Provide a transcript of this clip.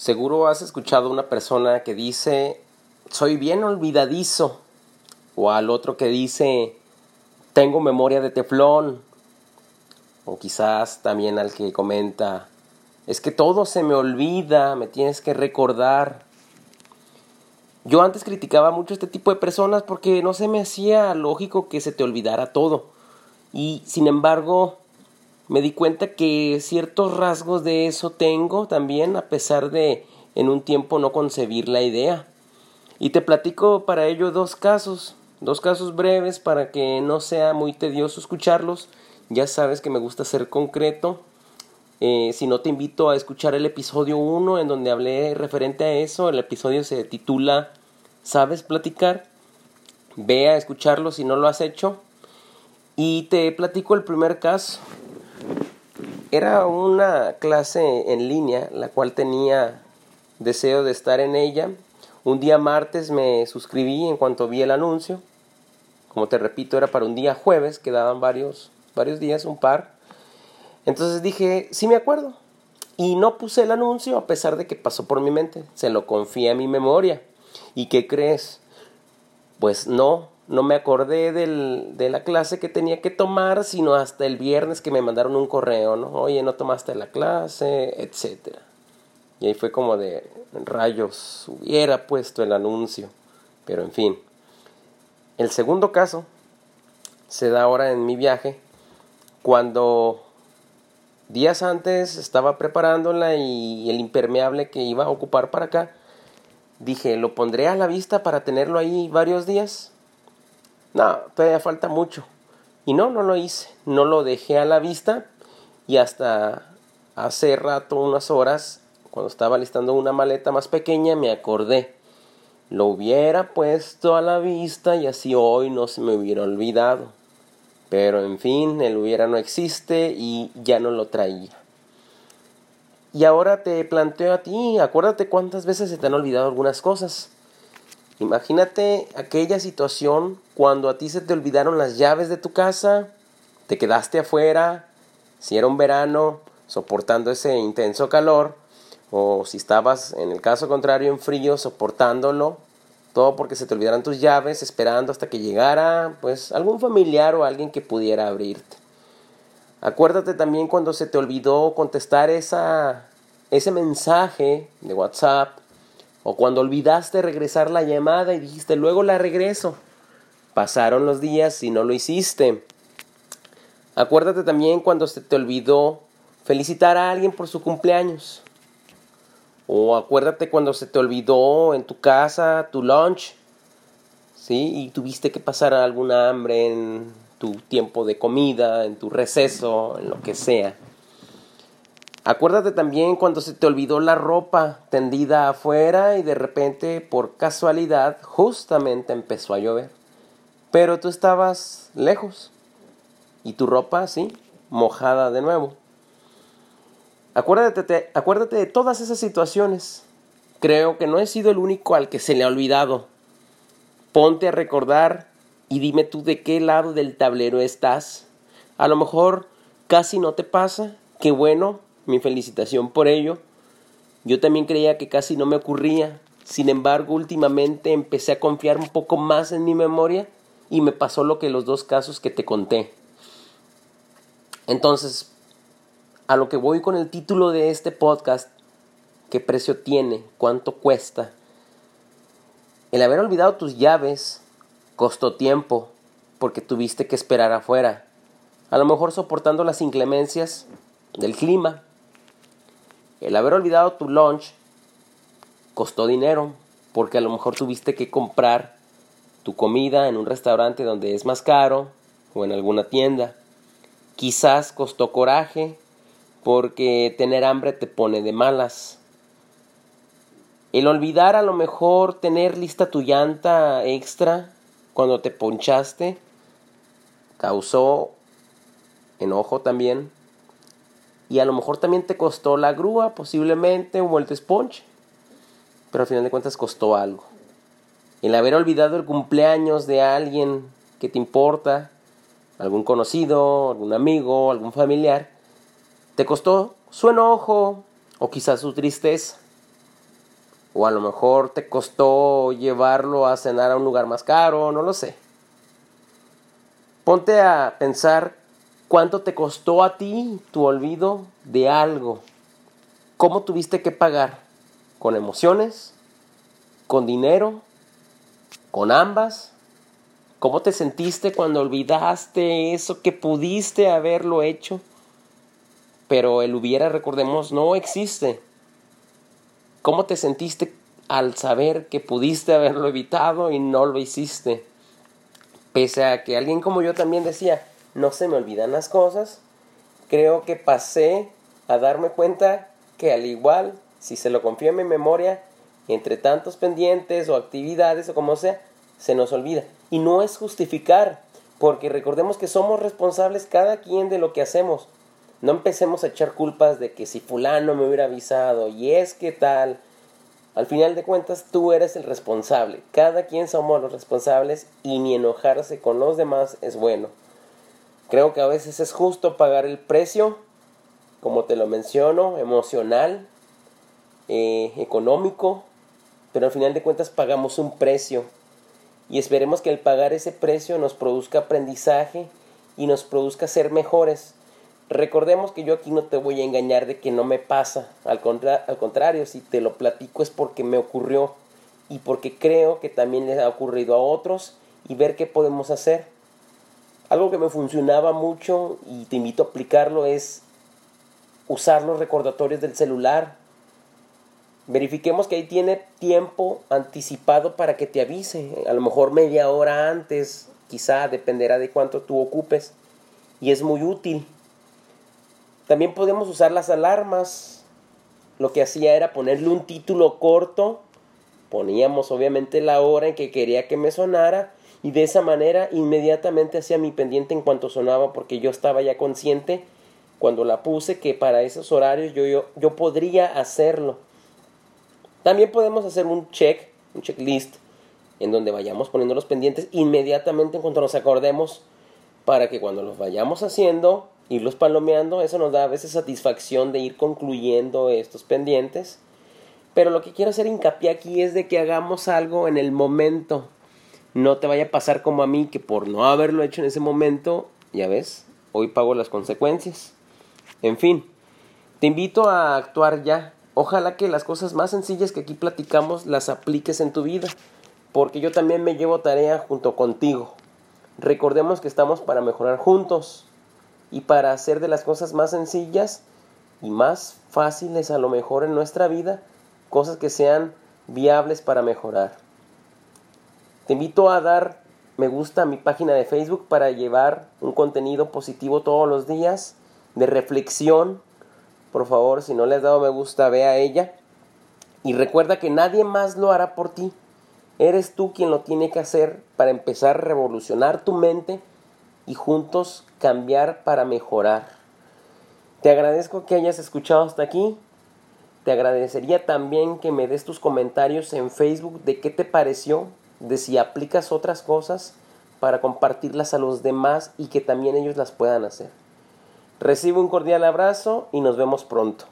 Seguro has escuchado una persona que dice, soy bien olvidadizo, o al otro que dice, tengo memoria de teflón, o quizás también al que comenta, es que todo se me olvida, me tienes que recordar. Yo antes criticaba mucho este tipo de personas porque no se me hacía lógico que se te olvidara todo. Y sin embargo, me di cuenta que ciertos rasgos de eso tengo también, a pesar de en un tiempo no concebir la idea. Y te platico para ello dos casos, dos casos breves para que no sea muy tedioso escucharlos. Ya sabes que me gusta ser concreto. Eh, si no te invito a escuchar el episodio 1 en donde hablé referente a eso, el episodio se titula ¿Sabes platicar? Ve a escucharlo si no lo has hecho. Y te platico el primer caso. Era una clase en línea, la cual tenía deseo de estar en ella. Un día martes me suscribí en cuanto vi el anuncio. Como te repito, era para un día jueves, quedaban varios, varios días, un par. Entonces dije, sí me acuerdo. Y no puse el anuncio a pesar de que pasó por mi mente. Se lo confié a mi memoria. ¿Y qué crees? Pues no, no me acordé del, de la clase que tenía que tomar, sino hasta el viernes que me mandaron un correo, ¿no? Oye, no tomaste la clase, etcétera. Y ahí fue como de rayos, hubiera puesto el anuncio. Pero en fin. El segundo caso se da ahora en mi viaje, cuando días antes estaba preparándola y el impermeable que iba a ocupar para acá, dije, lo pondré a la vista para tenerlo ahí varios días. No, todavía falta mucho. Y no, no lo hice. No lo dejé a la vista y hasta hace rato, unas horas, cuando estaba listando una maleta más pequeña, me acordé. Lo hubiera puesto a la vista y así hoy no se me hubiera olvidado. Pero en fin, el hubiera no existe y ya no lo traía. Y ahora te planteo a ti, acuérdate cuántas veces se te han olvidado algunas cosas. Imagínate aquella situación cuando a ti se te olvidaron las llaves de tu casa, te quedaste afuera, si era un verano, soportando ese intenso calor, o si estabas, en el caso contrario, en frío, soportándolo, todo porque se te olvidaran tus llaves, esperando hasta que llegara, pues, algún familiar o alguien que pudiera abrirte. Acuérdate también cuando se te olvidó contestar esa, ese mensaje de WhatsApp o cuando olvidaste regresar la llamada y dijiste luego la regreso. Pasaron los días y no lo hiciste. Acuérdate también cuando se te olvidó felicitar a alguien por su cumpleaños. O acuérdate cuando se te olvidó en tu casa tu lunch. ¿Sí? Y tuviste que pasar alguna hambre en tu tiempo de comida, en tu receso, en lo que sea. Acuérdate también cuando se te olvidó la ropa tendida afuera y de repente, por casualidad, justamente empezó a llover. Pero tú estabas lejos y tu ropa, sí, mojada de nuevo. Acuérdate, acuérdate de todas esas situaciones. Creo que no he sido el único al que se le ha olvidado. Ponte a recordar y dime tú de qué lado del tablero estás. A lo mejor casi no te pasa. Qué bueno, mi felicitación por ello. Yo también creía que casi no me ocurría, sin embargo últimamente empecé a confiar un poco más en mi memoria y me pasó lo que los dos casos que te conté. Entonces, a lo que voy con el título de este podcast, ¿qué precio tiene? ¿Cuánto cuesta? El haber olvidado tus llaves costó tiempo porque tuviste que esperar afuera, a lo mejor soportando las inclemencias del clima el haber olvidado tu lunch costó dinero porque a lo mejor tuviste que comprar tu comida en un restaurante donde es más caro o en alguna tienda. Quizás costó coraje porque tener hambre te pone de malas. El olvidar a lo mejor tener lista tu llanta extra cuando te ponchaste causó enojo también y a lo mejor también te costó la grúa, posiblemente, o el sponge. Pero al final de cuentas costó algo. El haber olvidado el cumpleaños de alguien que te importa, algún conocido, algún amigo, algún familiar, te costó su enojo o quizás su tristeza. O a lo mejor te costó llevarlo a cenar a un lugar más caro, no lo sé. Ponte a pensar cuánto te costó a ti tu olvido de algo. ¿Cómo tuviste que pagar? ¿Con emociones? ¿Con dinero? ¿Con ambas? ¿Cómo te sentiste cuando olvidaste eso que pudiste haberlo hecho? Pero el hubiera, recordemos, no existe. ¿Cómo te sentiste al saber que pudiste haberlo evitado y no lo hiciste? Pese a que alguien como yo también decía, no se me olvidan las cosas, creo que pasé a darme cuenta que al igual, si se lo confío en mi memoria, entre tantos pendientes o actividades o como sea, se nos olvida. Y no es justificar, porque recordemos que somos responsables cada quien de lo que hacemos. No empecemos a echar culpas de que si fulano me hubiera avisado y es que tal. Al final de cuentas tú eres el responsable. Cada quien somos los responsables y ni enojarse con los demás es bueno. Creo que a veces es justo pagar el precio, como te lo menciono, emocional, eh, económico, pero al final de cuentas pagamos un precio y esperemos que al pagar ese precio nos produzca aprendizaje y nos produzca ser mejores. Recordemos que yo aquí no te voy a engañar de que no me pasa, al, al contrario, si te lo platico es porque me ocurrió y porque creo que también les ha ocurrido a otros y ver qué podemos hacer. Algo que me funcionaba mucho y te invito a aplicarlo es usar los recordatorios del celular. Verifiquemos que ahí tiene tiempo anticipado para que te avise, a lo mejor media hora antes, quizá dependerá de cuánto tú ocupes. Y es muy útil. También podemos usar las alarmas. Lo que hacía era ponerle un título corto, poníamos obviamente la hora en que quería que me sonara y de esa manera inmediatamente hacía mi pendiente en cuanto sonaba porque yo estaba ya consciente cuando la puse que para esos horarios yo, yo, yo podría hacerlo también podemos hacer un check, un checklist, en donde vayamos poniendo los pendientes inmediatamente en cuanto nos acordemos para que cuando los vayamos haciendo, irlos palomeando, eso nos da a veces satisfacción de ir concluyendo estos pendientes. Pero lo que quiero hacer hincapié aquí es de que hagamos algo en el momento. No te vaya a pasar como a mí, que por no haberlo hecho en ese momento, ya ves, hoy pago las consecuencias. En fin, te invito a actuar ya, Ojalá que las cosas más sencillas que aquí platicamos las apliques en tu vida, porque yo también me llevo tarea junto contigo. Recordemos que estamos para mejorar juntos y para hacer de las cosas más sencillas y más fáciles a lo mejor en nuestra vida, cosas que sean viables para mejorar. Te invito a dar me gusta a mi página de Facebook para llevar un contenido positivo todos los días de reflexión por favor, si no le has dado me gusta, ve a ella. Y recuerda que nadie más lo hará por ti. Eres tú quien lo tiene que hacer para empezar a revolucionar tu mente y juntos cambiar para mejorar. Te agradezco que hayas escuchado hasta aquí. Te agradecería también que me des tus comentarios en Facebook de qué te pareció, de si aplicas otras cosas para compartirlas a los demás y que también ellos las puedan hacer. Recibe un cordial abrazo y nos vemos pronto.